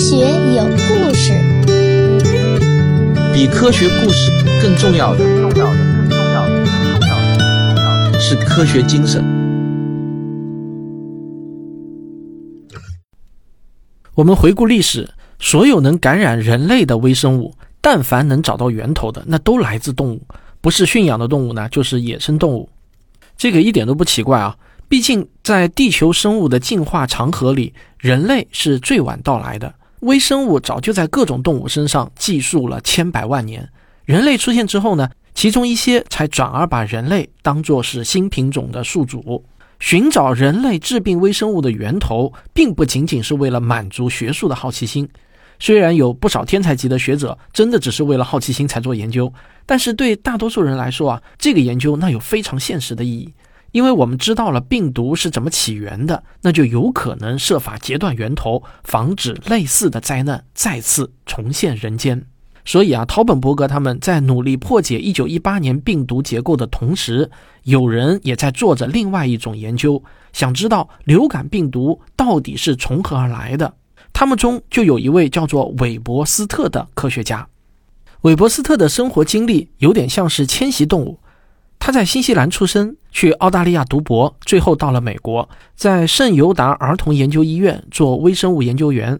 学有故事，比科学故事更重要的，重要的，更重要的，更重要的，更重要的是科学精神。我们回顾历史，所有能感染人类的微生物，但凡能找到源头的，那都来自动物，不是驯养的动物呢，就是野生动物。这个一点都不奇怪啊。毕竟，在地球生物的进化长河里，人类是最晚到来的。微生物早就在各种动物身上寄宿了千百万年。人类出现之后呢，其中一些才转而把人类当作是新品种的宿主。寻找人类致病微生物的源头，并不仅仅是为了满足学术的好奇心。虽然有不少天才级的学者真的只是为了好奇心才做研究，但是对大多数人来说啊，这个研究那有非常现实的意义。因为我们知道了病毒是怎么起源的，那就有可能设法截断源头，防止类似的灾难再次重现人间。所以啊，陶本伯格他们在努力破解1918年病毒结构的同时，有人也在做着另外一种研究，想知道流感病毒到底是从何而来的。他们中就有一位叫做韦伯斯特的科学家。韦伯斯特的生活经历有点像是迁徙动物。他在新西兰出生，去澳大利亚读博，最后到了美国，在圣尤达儿童研究医院做微生物研究员。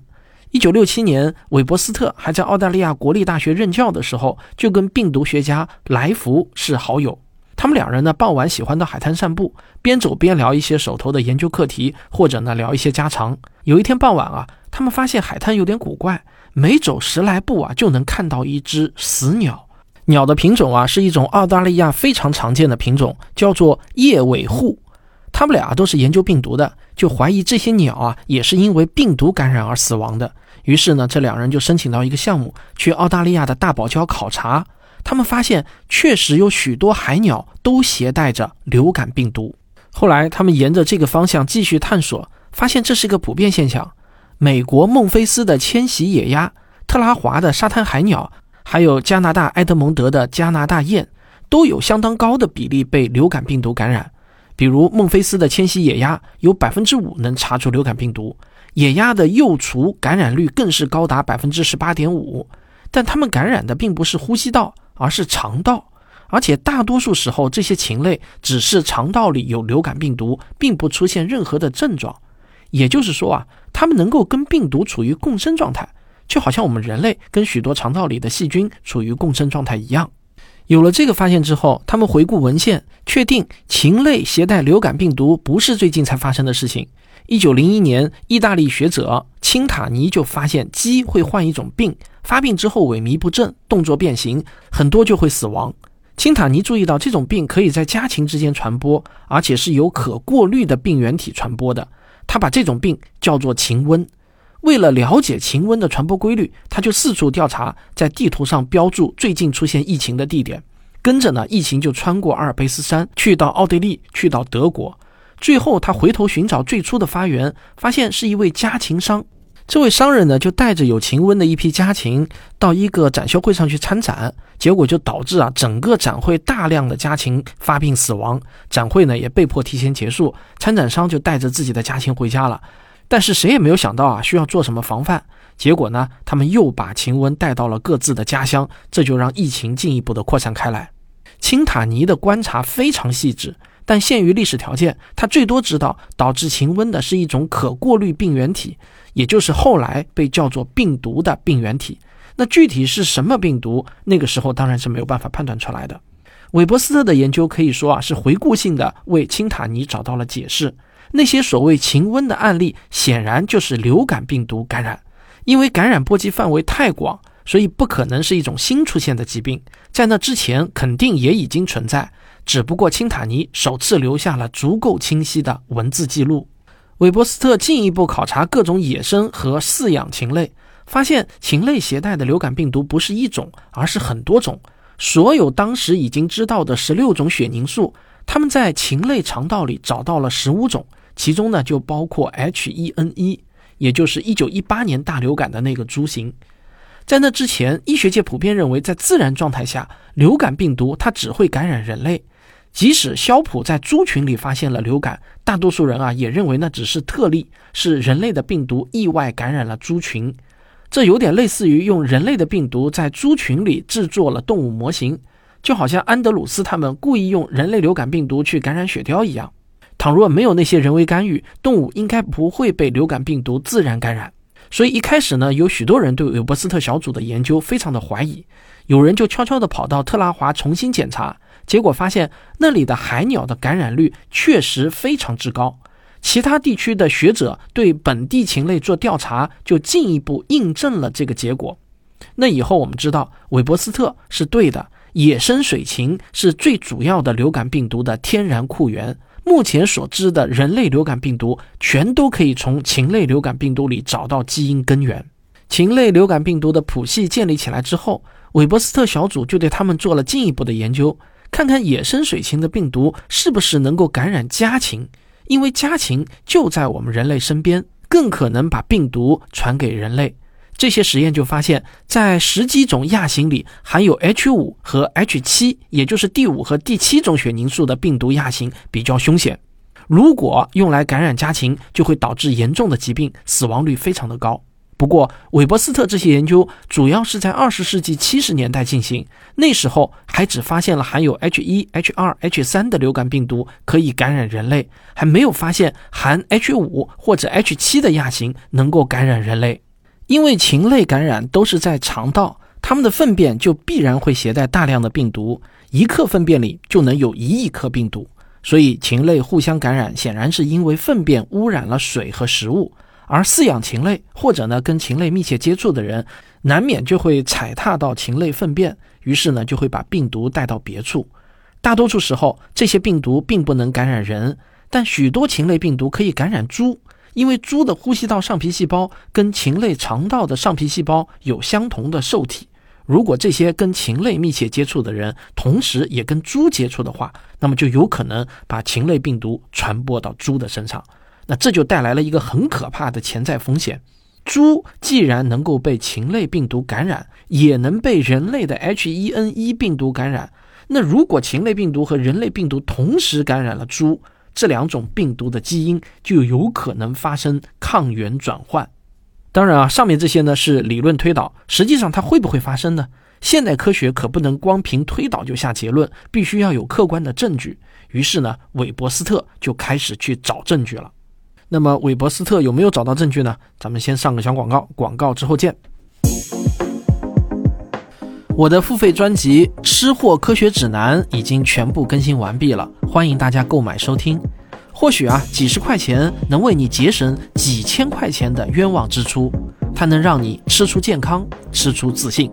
一九六七年，韦伯斯特还在澳大利亚国立大学任教的时候，就跟病毒学家莱福是好友。他们两人呢，傍晚喜欢到海滩散步，边走边聊一些手头的研究课题，或者呢聊一些家常。有一天傍晚啊，他们发现海滩有点古怪，每走十来步啊，就能看到一只死鸟。鸟的品种啊，是一种澳大利亚非常常见的品种，叫做叶尾户。他们俩都是研究病毒的，就怀疑这些鸟啊也是因为病毒感染而死亡的。于是呢，这两人就申请到一个项目，去澳大利亚的大堡礁考察。他们发现，确实有许多海鸟都携带着流感病毒。后来，他们沿着这个方向继续探索，发现这是一个普遍现象。美国孟菲斯的迁徙野鸭，特拉华的沙滩海鸟。还有加拿大埃德蒙德的加拿大雁，都有相当高的比例被流感病毒感染。比如孟菲斯的迁徙野鸭，有百分之五能查出流感病毒；野鸭的幼雏感染率更是高达百分之十八点五。但它们感染的并不是呼吸道，而是肠道。而且大多数时候，这些禽类只是肠道里有流感病毒，并不出现任何的症状。也就是说啊，它们能够跟病毒处于共生状态。就好像我们人类跟许多肠道里的细菌处于共生状态一样。有了这个发现之后，他们回顾文献，确定禽类携带流感病毒不是最近才发生的事情。一九零一年，意大利学者青塔尼就发现鸡会患一种病，发病之后萎靡不振，动作变形，很多就会死亡。青塔尼注意到这种病可以在家禽之间传播，而且是由可过滤的病原体传播的。他把这种病叫做禽瘟。为了了解禽瘟的传播规律，他就四处调查，在地图上标注最近出现疫情的地点。跟着呢，疫情就穿过阿尔卑斯山，去到奥地利，去到德国。最后，他回头寻找最初的发源，发现是一位家禽商。这位商人呢，就带着有禽瘟的一批家禽到一个展销会上去参展，结果就导致啊，整个展会大量的家禽发病死亡，展会呢也被迫提前结束。参展商就带着自己的家禽回家了。但是谁也没有想到啊，需要做什么防范？结果呢，他们又把禽瘟带到了各自的家乡，这就让疫情进一步的扩散开来。青塔尼的观察非常细致，但限于历史条件，他最多知道导致禽瘟的是一种可过滤病原体，也就是后来被叫做病毒的病原体。那具体是什么病毒？那个时候当然是没有办法判断出来的。韦伯斯特的研究可以说啊，是回顾性的为青塔尼找到了解释。那些所谓禽瘟的案例，显然就是流感病毒感染，因为感染波及范围太广，所以不可能是一种新出现的疾病，在那之前肯定也已经存在，只不过钦塔尼首次留下了足够清晰的文字记录。韦伯斯特进一步考察各种野生和饲养禽类，发现禽类携带的流感病毒不是一种，而是很多种。所有当时已经知道的十六种血凝素，他们在禽类肠道里找到了十五种。其中呢，就包括 H1N1，也就是1918年大流感的那个株型。在那之前，医学界普遍认为，在自然状态下，流感病毒它只会感染人类。即使肖普在猪群里发现了流感，大多数人啊也认为那只是特例，是人类的病毒意外感染了猪群。这有点类似于用人类的病毒在猪群里制作了动物模型，就好像安德鲁斯他们故意用人类流感病毒去感染雪貂一样。倘若没有那些人为干预，动物应该不会被流感病毒自然感染。所以一开始呢，有许多人对韦伯斯特小组的研究非常的怀疑，有人就悄悄地跑到特拉华重新检查，结果发现那里的海鸟的感染率确实非常之高。其他地区的学者对本地禽类做调查，就进一步印证了这个结果。那以后我们知道，韦伯斯特是对的，野生水禽是最主要的流感病毒的天然库源。目前所知的人类流感病毒，全都可以从禽类流感病毒里找到基因根源。禽类流感病毒的谱系建立起来之后，韦伯斯特小组就对他们做了进一步的研究，看看野生水禽的病毒是不是能够感染家禽。因为家禽就在我们人类身边，更可能把病毒传给人类。这些实验就发现，在十几种亚型里，含有 H 五和 H 七，也就是第五和第七种血凝素的病毒亚型比较凶险。如果用来感染家禽，就会导致严重的疾病，死亡率非常的高。不过，韦伯斯特这些研究主要是在二十世纪七十年代进行，那时候还只发现了含有 H 一、H 二、H 三的流感病毒可以感染人类，还没有发现含 H 五或者 H 七的亚型能够感染人类。因为禽类感染都是在肠道，它们的粪便就必然会携带大量的病毒，一克粪便里就能有一亿颗病毒，所以禽类互相感染显然是因为粪便污染了水和食物。而饲养禽类或者呢跟禽类密切接触的人，难免就会踩踏到禽类粪便，于是呢就会把病毒带到别处。大多数时候，这些病毒并不能感染人，但许多禽类病毒可以感染猪，因为猪的呼吸道上皮细胞跟禽类肠道的上皮细胞有相同的受体。如果这些跟禽类密切接触的人同时也跟猪接触的话，那么就有可能把禽类病毒传播到猪的身上。那这就带来了一个很可怕的潜在风险：猪既然能够被禽类病毒感染，也能被人类的 H1N1 病毒感染。那如果禽类病毒和人类病毒同时感染了猪，这两种病毒的基因就有可能发生抗原转换。当然啊，上面这些呢是理论推导，实际上它会不会发生呢？现代科学可不能光凭推导就下结论，必须要有客观的证据。于是呢，韦伯斯特就开始去找证据了。那么韦伯斯特有没有找到证据呢？咱们先上个小广告，广告之后见。我的付费专辑《吃货科学指南》已经全部更新完毕了，欢迎大家购买收听。或许啊，几十块钱能为你节省几千块钱的冤枉支出，它能让你吃出健康，吃出自信。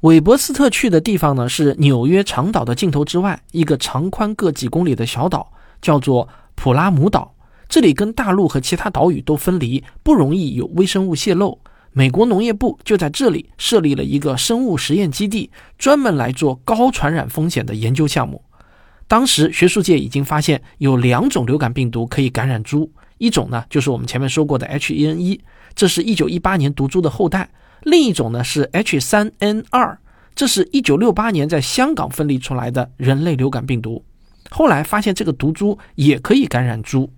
韦伯斯特去的地方呢，是纽约长岛的尽头之外，一个长宽各几公里的小岛，叫做普拉姆岛。这里跟大陆和其他岛屿都分离，不容易有微生物泄漏。美国农业部就在这里设立了一个生物实验基地，专门来做高传染风险的研究项目。当时学术界已经发现有两种流感病毒可以感染猪，一种呢就是我们前面说过的 H1N1，这是一九一八年毒株的后代。另一种呢是 H3N2，这是一九六八年在香港分离出来的人类流感病毒。后来发现这个毒株也可以感染猪，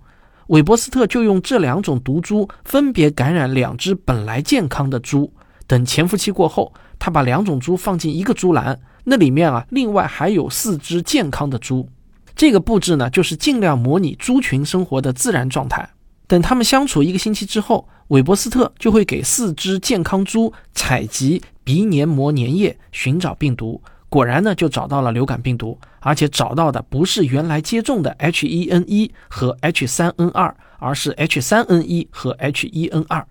韦伯斯特就用这两种毒株分别感染两只本来健康的猪。等潜伏期过后，他把两种猪放进一个猪栏，那里面啊另外还有四只健康的猪。这个布置呢，就是尽量模拟猪群生活的自然状态。等他们相处一个星期之后，韦伯斯特就会给四只健康猪采集鼻黏膜粘液，寻找病毒。果然呢，就找到了流感病毒，而且找到的不是原来接种的 H1N1 和 H3N2，而是 H3N1 和 H1N2。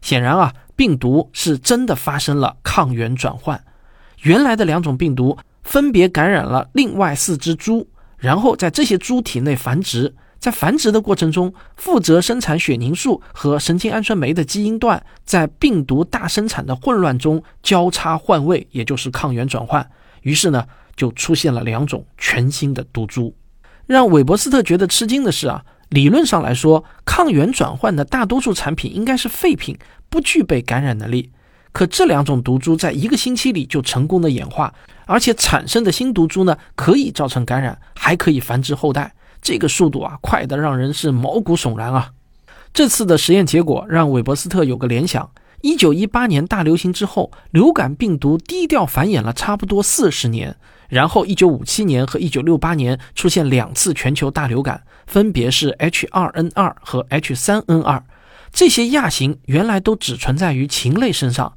显然啊，病毒是真的发生了抗原转换，原来的两种病毒分别感染了另外四只猪，然后在这些猪体内繁殖。在繁殖的过程中，负责生产血凝素和神经氨酸酶的基因段在病毒大生产的混乱中交叉换位，也就是抗原转换。于是呢，就出现了两种全新的毒株。让韦伯斯特觉得吃惊的是啊，理论上来说，抗原转换的大多数产品应该是废品，不具备感染能力。可这两种毒株在一个星期里就成功的演化，而且产生的新毒株呢，可以造成感染，还可以繁殖后代。这个速度啊，快得让人是毛骨悚然啊！这次的实验结果让韦伯斯特有个联想：一九一八年大流行之后，流感病毒低调繁衍了差不多四十年，然后一九五七年和一九六八年出现两次全球大流感，分别是 H2N2 和 H3N2。这些亚型原来都只存在于禽类身上。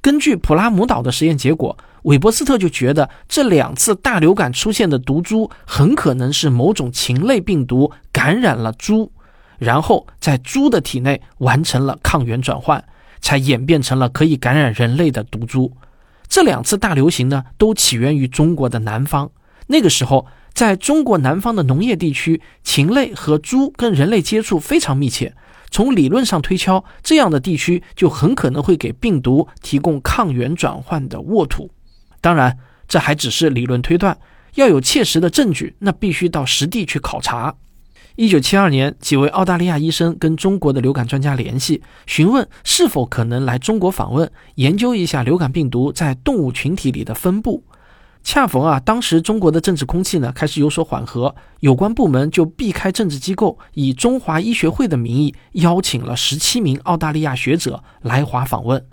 根据普拉姆岛的实验结果，韦伯斯特就觉得这两次大流感出现的毒株很可能是某种禽类病毒感染了猪，然后在猪的体内完成了抗原转换，才演变成了可以感染人类的毒株。这两次大流行呢，都起源于中国的南方。那个时候，在中国南方的农业地区，禽类和猪跟人类接触非常密切。从理论上推敲，这样的地区就很可能会给病毒提供抗原转换的沃土。当然，这还只是理论推断，要有切实的证据，那必须到实地去考察。一九七二年，几位澳大利亚医生跟中国的流感专家联系，询问是否可能来中国访问，研究一下流感病毒在动物群体里的分布。恰逢啊，当时中国的政治空气呢开始有所缓和，有关部门就避开政治机构，以中华医学会的名义邀请了十七名澳大利亚学者来华访问。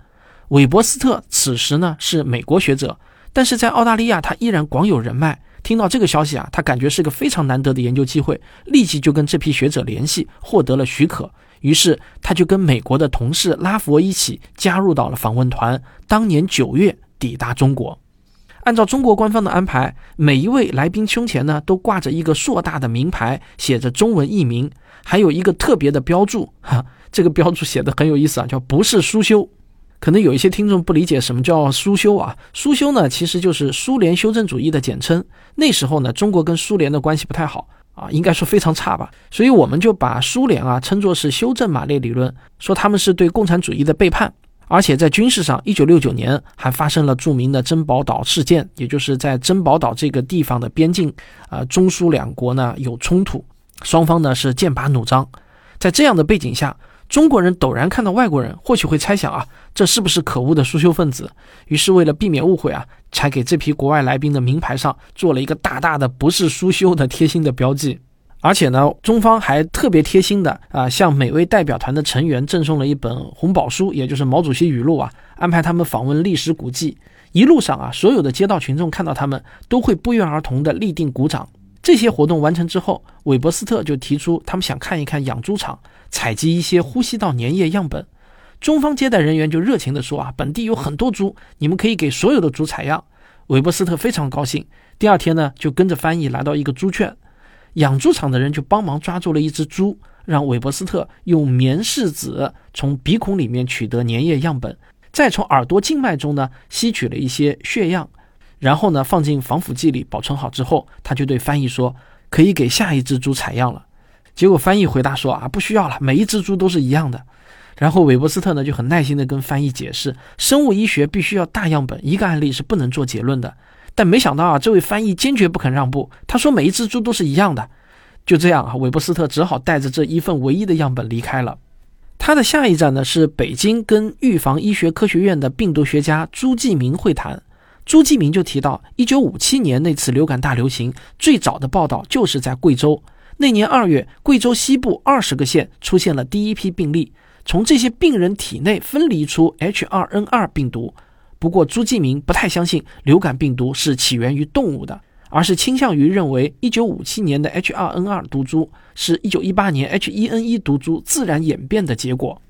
韦伯斯特此时呢是美国学者，但是在澳大利亚他依然广有人脉。听到这个消息啊，他感觉是个非常难得的研究机会，立即就跟这批学者联系，获得了许可。于是他就跟美国的同事拉佛一起加入到了访问团，当年九月抵达中国。按照中国官方的安排，每一位来宾胸前呢都挂着一个硕大的名牌，写着中文译名，还有一个特别的标注。哈，这个标注写的很有意思啊，叫“不是苏修”。可能有一些听众不理解什么叫苏修啊？苏修呢，其实就是苏联修正主义的简称。那时候呢，中国跟苏联的关系不太好啊，应该说非常差吧。所以我们就把苏联啊称作是修正马列理论，说他们是对共产主义的背叛。而且在军事上，一九六九年还发生了著名的珍宝岛事件，也就是在珍宝岛这个地方的边境，啊，中苏两国呢有冲突，双方呢是剑拔弩张。在这样的背景下，中国人陡然看到外国人，或许会猜想啊，这是不是可恶的苏修分子？于是为了避免误会啊，才给这批国外来宾的名牌上做了一个大大的“不是苏修”的贴心的标记。而且呢，中方还特别贴心的啊，向每位代表团的成员赠送了一本红宝书，也就是毛主席语录啊，安排他们访问历史古迹。一路上啊，所有的街道群众看到他们都会不约而同的立定鼓掌。这些活动完成之后，韦伯斯特就提出他们想看一看养猪场，采集一些呼吸道粘液样本。中方接待人员就热情地说啊，本地有很多猪，你们可以给所有的猪采样。韦伯斯特非常高兴，第二天呢，就跟着翻译来到一个猪圈。养猪场的人就帮忙抓住了一只猪，让韦伯斯特用棉试纸从鼻孔里面取得粘液样本，再从耳朵静脉中呢吸取了一些血样，然后呢放进防腐剂里保存好之后，他就对翻译说：“可以给下一只猪采样了。”结果翻译回答说：“啊，不需要了，每一只猪都是一样的。”然后韦伯斯特呢就很耐心地跟翻译解释，生物医学必须要大样本，一个案例是不能做结论的。但没想到啊，这位翻译坚决不肯让步。他说：“每一只猪都是一样的。”就这样啊，韦伯斯特只好带着这一份唯一的样本离开了。他的下一站呢是北京，跟预防医学科学院的病毒学家朱继明会谈。朱继明就提到，1957年那次流感大流行最早的报道就是在贵州。那年二月，贵州西部二十个县出现了第一批病例，从这些病人体内分离出 H2N2 病毒。不过，朱继明不太相信流感病毒是起源于动物的，而是倾向于认为1957年的 H2N2 毒株是一918年 H1N1 毒株自然演变的结果。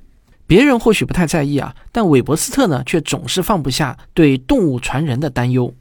别人或许不太在意啊，但韦伯斯特呢，却总是放不下对动物传人的担忧。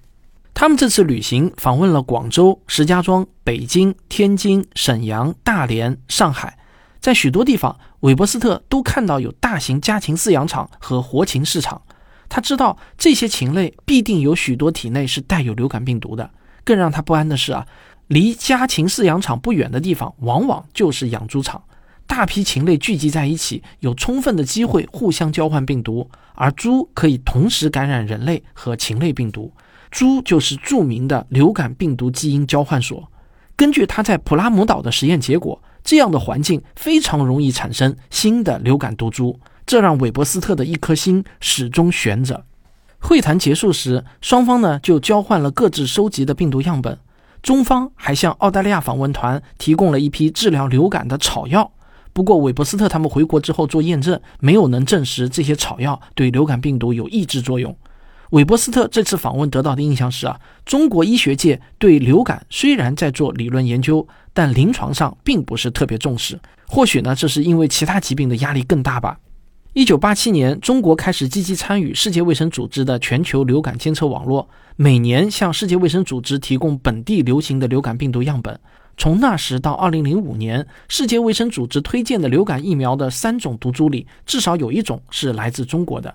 他们这次旅行访问了广州、石家庄、北京、天津、沈阳、大连、上海，在许多地方，韦伯斯特都看到有大型家禽饲养场和活禽市场。他知道这些禽类必定有许多体内是带有流感病毒的。更让他不安的是啊，离家禽饲养场不远的地方，往往就是养猪场。大批禽类聚集在一起，有充分的机会互相交换病毒，而猪可以同时感染人类和禽类病毒。猪就是著名的流感病毒基因交换所。根据他在普拉姆岛的实验结果，这样的环境非常容易产生新的流感毒株。这让韦伯斯特的一颗心始终悬着。会谈结束时，双方呢就交换了各自收集的病毒样本。中方还向澳大利亚访问团提供了一批治疗流感的草药。不过韦伯斯特他们回国之后做验证，没有能证实这些草药对流感病毒有抑制作用。韦伯斯特这次访问得到的印象是啊，中国医学界对流感虽然在做理论研究，但临床上并不是特别重视。或许呢，这是因为其他疾病的压力更大吧。一九八七年，中国开始积极参与世界卫生组织的全球流感监测网络，每年向世界卫生组织提供本地流行的流感病毒样本。从那时到二零零五年，世界卫生组织推荐的流感疫苗的三种毒株里，至少有一种是来自中国的。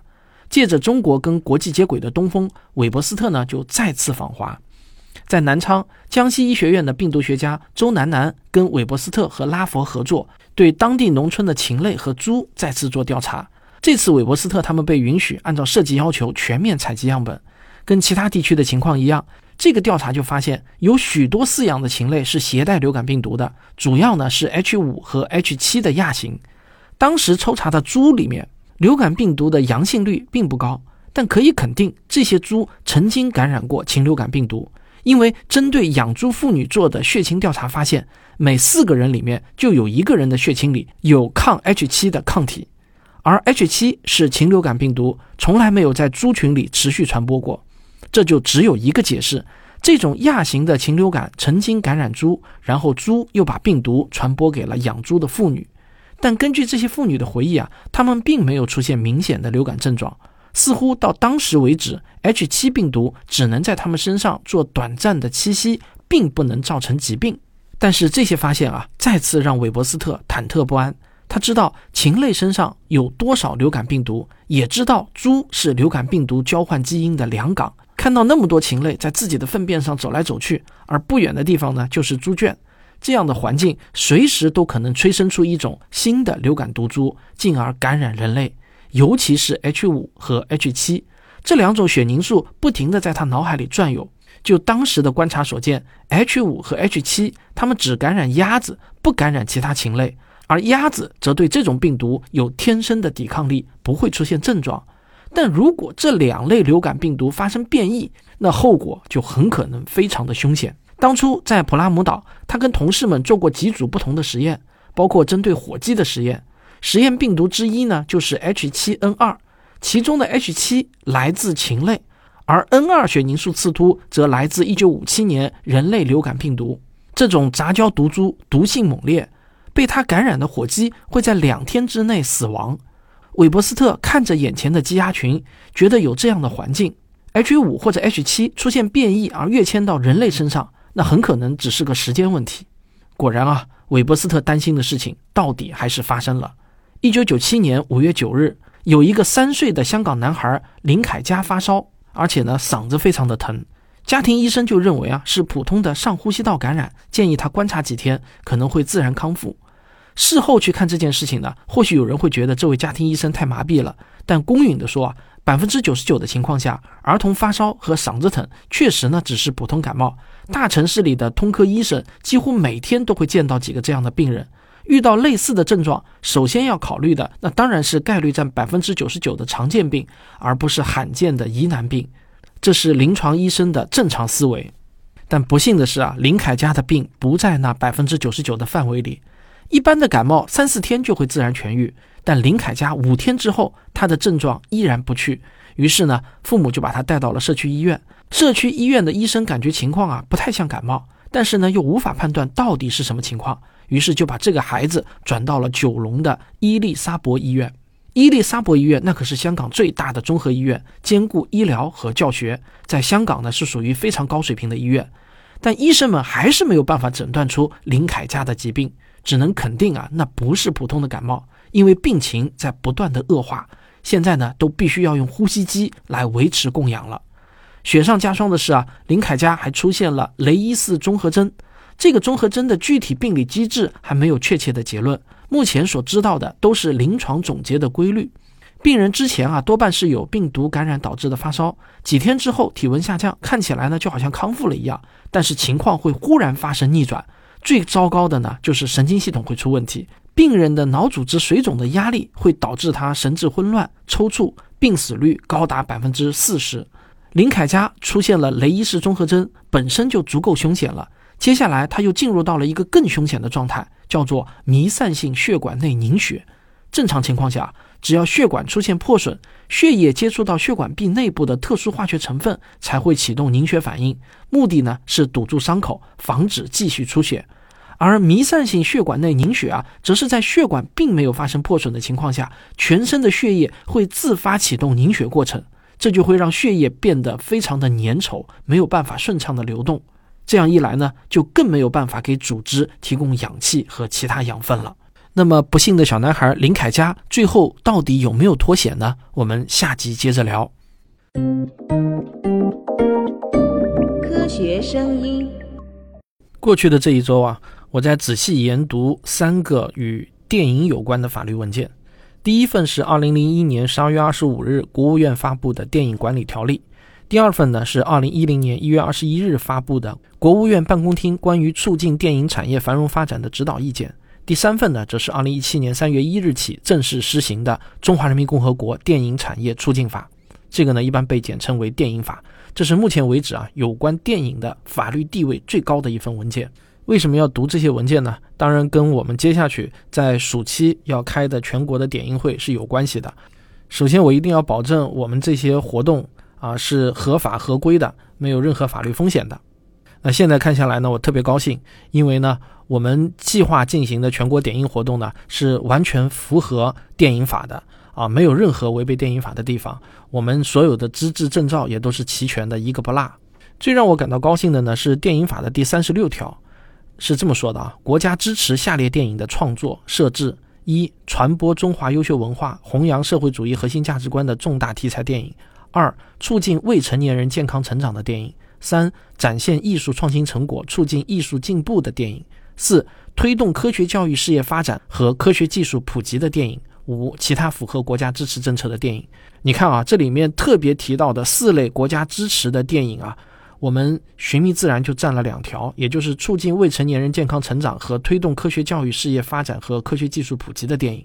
借着中国跟国际接轨的东风，韦伯斯特呢就再次访华，在南昌江西医学院的病毒学家周南南跟韦伯斯特和拉佛合作，对当地农村的禽类和猪再次做调查。这次韦伯斯特他们被允许按照设计要求全面采集样本，跟其他地区的情况一样。这个调查就发现，有许多饲养的禽类是携带流感病毒的，主要呢是 H 五和 H 七的亚型。当时抽查的猪里面，流感病毒的阳性率并不高，但可以肯定这些猪曾经感染过禽流感病毒，因为针对养猪妇女做的血清调查发现，每四个人里面就有一个人的血清里有抗 H 七的抗体，而 H 七是禽流感病毒，从来没有在猪群里持续传播过。这就只有一个解释：这种亚型的禽流感曾经感染猪，然后猪又把病毒传播给了养猪的妇女。但根据这些妇女的回忆啊，她们并没有出现明显的流感症状。似乎到当时为止，H7 病毒只能在她们身上做短暂的栖息，并不能造成疾病。但是这些发现啊，再次让韦伯斯特忐忑不安。他知道禽类身上有多少流感病毒，也知道猪是流感病毒交换基因的良港。看到那么多禽类在自己的粪便上走来走去，而不远的地方呢就是猪圈，这样的环境随时都可能催生出一种新的流感毒株，进而感染人类。尤其是 H 五和 H 七这两种血凝素不停地在他脑海里转悠。就当时的观察所见，H 五和 H 七它们只感染鸭子，不感染其他禽类，而鸭子则对这种病毒有天生的抵抗力，不会出现症状。但如果这两类流感病毒发生变异，那后果就很可能非常的凶险。当初在普拉姆岛，他跟同事们做过几组不同的实验，包括针对火鸡的实验。实验病毒之一呢，就是 H7N2，其中的 H7 来自禽类，而 N2 血凝素刺突则来自1957年人类流感病毒。这种杂交毒株毒性猛烈，被它感染的火鸡会在两天之内死亡。韦伯斯特看着眼前的鸡鸭群，觉得有这样的环境，H 五或者 H 七出现变异而跃迁到人类身上，那很可能只是个时间问题。果然啊，韦伯斯特担心的事情到底还是发生了。一九九七年五月九日，有一个三岁的香港男孩林凯佳发烧，而且呢嗓子非常的疼，家庭医生就认为啊是普通的上呼吸道感染，建议他观察几天，可能会自然康复。事后去看这件事情呢，或许有人会觉得这位家庭医生太麻痹了。但公允的说啊，百分之九十九的情况下，儿童发烧和嗓子疼确实呢只是普通感冒。大城市里的通科医生几乎每天都会见到几个这样的病人。遇到类似的症状，首先要考虑的那当然是概率占百分之九十九的常见病，而不是罕见的疑难病。这是临床医生的正常思维。但不幸的是啊，林凯家的病不在那百分之九十九的范围里。一般的感冒三四天就会自然痊愈，但林凯家五天之后，他的症状依然不去。于是呢，父母就把他带到了社区医院。社区医院的医生感觉情况啊不太像感冒，但是呢又无法判断到底是什么情况，于是就把这个孩子转到了九龙的伊利沙伯医院。伊利沙伯医院那可是香港最大的综合医院，兼顾医疗和教学，在香港呢是属于非常高水平的医院。但医生们还是没有办法诊断出林凯家的疾病。只能肯定啊，那不是普通的感冒，因为病情在不断的恶化。现在呢，都必须要用呼吸机来维持供氧了。雪上加霜的是啊，林凯家还出现了雷伊氏综合征。这个综合征的具体病理机制还没有确切的结论，目前所知道的都是临床总结的规律。病人之前啊，多半是有病毒感染导致的发烧，几天之后体温下降，看起来呢就好像康复了一样，但是情况会忽然发生逆转。最糟糕的呢，就是神经系统会出问题，病人的脑组织水肿的压力会导致他神志混乱、抽搐，病死率高达百分之四十。林凯家出现了雷伊氏综合征，本身就足够凶险了，接下来他又进入到了一个更凶险的状态，叫做弥散性血管内凝血。正常情况下，只要血管出现破损，血液接触到血管壁内部的特殊化学成分，才会启动凝血反应。目的呢是堵住伤口，防止继续出血。而弥散性血管内凝血啊，则是在血管并没有发生破损的情况下，全身的血液会自发启动凝血过程，这就会让血液变得非常的粘稠，没有办法顺畅的流动。这样一来呢，就更没有办法给组织提供氧气和其他养分了。那么不幸的小男孩林凯佳最后到底有没有脱险呢？我们下集接着聊。科学声音。过去的这一周啊，我在仔细研读三个与电影有关的法律文件。第一份是二零零一年十二月二十五日国务院发布的《电影管理条例》，第二份呢是二零一零年一月二十一日发布的国务院办公厅关于促进电影产业繁荣发展的指导意见。第三份呢，则是二零一七年三月一日起正式施行的《中华人民共和国电影产业促进法》，这个呢一般被简称为电影法。这是目前为止啊有关电影的法律地位最高的一份文件。为什么要读这些文件呢？当然跟我们接下去在暑期要开的全国的点映会是有关系的。首先，我一定要保证我们这些活动啊是合法合规的，没有任何法律风险的。那现在看下来呢，我特别高兴，因为呢。我们计划进行的全国点映活动呢，是完全符合电影法的啊，没有任何违背电影法的地方。我们所有的资质证照也都是齐全的，一个不落。最让我感到高兴的呢，是电影法的第三十六条，是这么说的啊：国家支持下列电影的创作、设置：一、传播中华优秀文化、弘扬社会主义核心价值观的重大题材电影；二、促进未成年人健康成长的电影；三、展现艺术创新成果、促进艺术进步的电影。四、推动科学教育事业发展和科学技术普及的电影；五、其他符合国家支持政策的电影。你看啊，这里面特别提到的四类国家支持的电影啊，我们《寻觅自然》就占了两条，也就是促进未成年人健康成长和推动科学教育事业发展和科学技术普及的电影。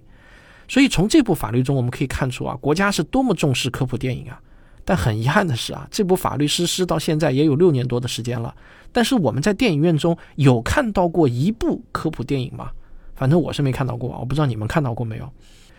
所以从这部法律中我们可以看出啊，国家是多么重视科普电影啊。但很遗憾的是啊，这部法律实施到现在也有六年多的时间了。但是我们在电影院中有看到过一部科普电影吗？反正我是没看到过，我不知道你们看到过没有。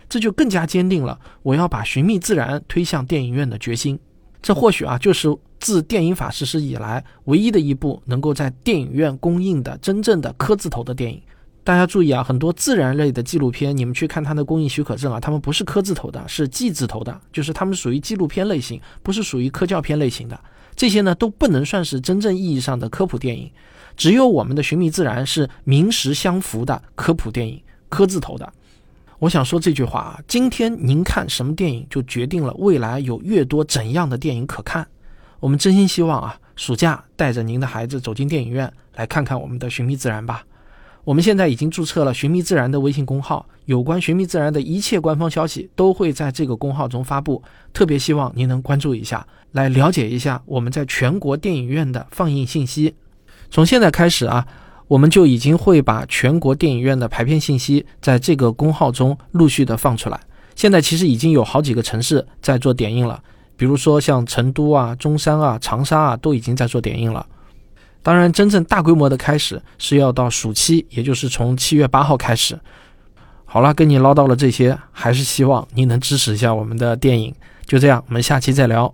这就更加坚定了我要把《寻觅自然》推向电影院的决心。这或许啊，就是自电影法实施以来唯一的一部能够在电影院公映的真正的科字头的电影。大家注意啊，很多自然类的纪录片，你们去看它的公映许可证啊，他们不是科字头的，是纪字头的，就是他们属于纪录片类型，不是属于科教片类型的。这些呢都不能算是真正意义上的科普电影，只有我们的《寻觅自然》是名实相符的科普电影，科字头的。我想说这句话啊，今天您看什么电影，就决定了未来有越多怎样的电影可看。我们真心希望啊，暑假带着您的孩子走进电影院，来看看我们的《寻觅自然》吧。我们现在已经注册了“寻觅自然”的微信公号，有关“寻觅自然”的一切官方消息都会在这个公号中发布。特别希望您能关注一下，来了解一下我们在全国电影院的放映信息。从现在开始啊，我们就已经会把全国电影院的排片信息在这个公号中陆续的放出来。现在其实已经有好几个城市在做点映了，比如说像成都啊、中山啊、长沙啊，都已经在做点映了。当然，真正大规模的开始是要到暑期，也就是从七月八号开始。好了，跟你唠叨了这些，还是希望你能支持一下我们的电影。就这样，我们下期再聊。